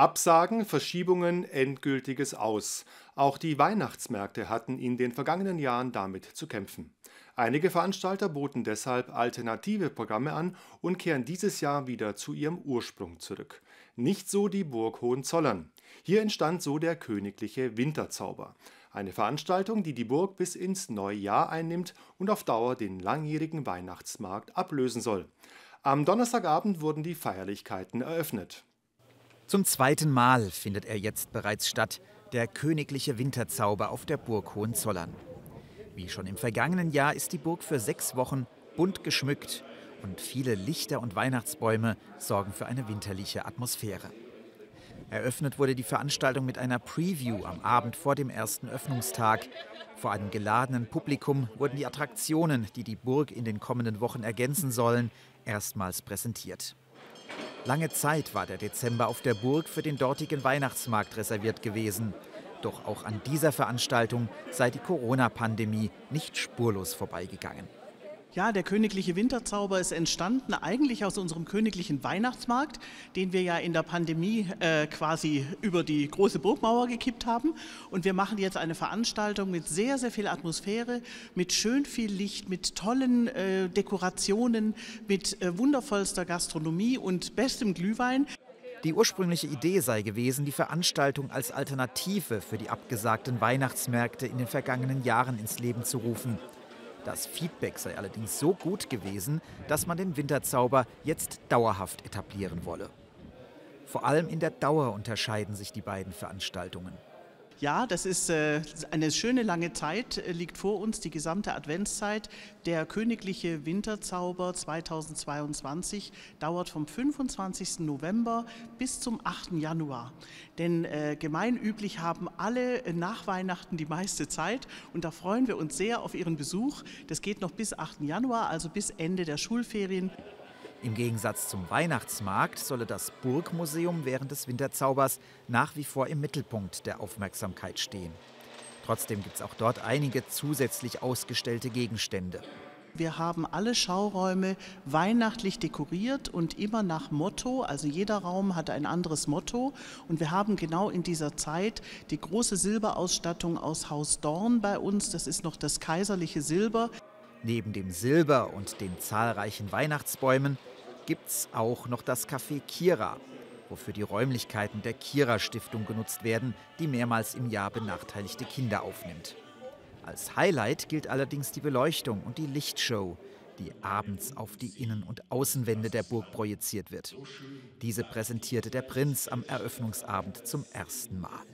Absagen, Verschiebungen, endgültiges Aus. Auch die Weihnachtsmärkte hatten in den vergangenen Jahren damit zu kämpfen. Einige Veranstalter boten deshalb alternative Programme an und kehren dieses Jahr wieder zu ihrem Ursprung zurück. Nicht so die Burg Hohenzollern. Hier entstand so der königliche Winterzauber. Eine Veranstaltung, die die Burg bis ins neue Jahr einnimmt und auf Dauer den langjährigen Weihnachtsmarkt ablösen soll. Am Donnerstagabend wurden die Feierlichkeiten eröffnet. Zum zweiten Mal findet er jetzt bereits statt, der königliche Winterzauber auf der Burg Hohenzollern. Wie schon im vergangenen Jahr ist die Burg für sechs Wochen bunt geschmückt und viele Lichter und Weihnachtsbäume sorgen für eine winterliche Atmosphäre. Eröffnet wurde die Veranstaltung mit einer Preview am Abend vor dem ersten Öffnungstag. Vor einem geladenen Publikum wurden die Attraktionen, die die Burg in den kommenden Wochen ergänzen sollen, erstmals präsentiert. Lange Zeit war der Dezember auf der Burg für den dortigen Weihnachtsmarkt reserviert gewesen. Doch auch an dieser Veranstaltung sei die Corona-Pandemie nicht spurlos vorbeigegangen. Ja, der königliche Winterzauber ist entstanden eigentlich aus unserem königlichen Weihnachtsmarkt, den wir ja in der Pandemie äh, quasi über die große Burgmauer gekippt haben. Und wir machen jetzt eine Veranstaltung mit sehr, sehr viel Atmosphäre, mit schön viel Licht, mit tollen äh, Dekorationen, mit äh, wundervollster Gastronomie und bestem Glühwein. Die ursprüngliche Idee sei gewesen, die Veranstaltung als Alternative für die abgesagten Weihnachtsmärkte in den vergangenen Jahren ins Leben zu rufen. Das Feedback sei allerdings so gut gewesen, dass man den Winterzauber jetzt dauerhaft etablieren wolle. Vor allem in der Dauer unterscheiden sich die beiden Veranstaltungen. Ja, das ist äh, eine schöne lange Zeit, äh, liegt vor uns, die gesamte Adventszeit. Der königliche Winterzauber 2022 dauert vom 25. November bis zum 8. Januar. Denn äh, gemeinüblich haben alle nach Weihnachten die meiste Zeit und da freuen wir uns sehr auf Ihren Besuch. Das geht noch bis 8. Januar, also bis Ende der Schulferien. Im Gegensatz zum Weihnachtsmarkt solle das Burgmuseum während des Winterzaubers nach wie vor im Mittelpunkt der Aufmerksamkeit stehen. Trotzdem gibt es auch dort einige zusätzlich ausgestellte Gegenstände. Wir haben alle Schauräume weihnachtlich dekoriert und immer nach Motto, also jeder Raum hat ein anderes Motto. Und wir haben genau in dieser Zeit die große Silberausstattung aus Haus Dorn bei uns, das ist noch das kaiserliche Silber. Neben dem Silber und den zahlreichen Weihnachtsbäumen gibt's auch noch das Café Kira, wofür die Räumlichkeiten der Kira Stiftung genutzt werden, die mehrmals im Jahr benachteiligte Kinder aufnimmt. Als Highlight gilt allerdings die Beleuchtung und die Lichtshow, die abends auf die Innen- und Außenwände der Burg projiziert wird. Diese präsentierte der Prinz am Eröffnungsabend zum ersten Mal.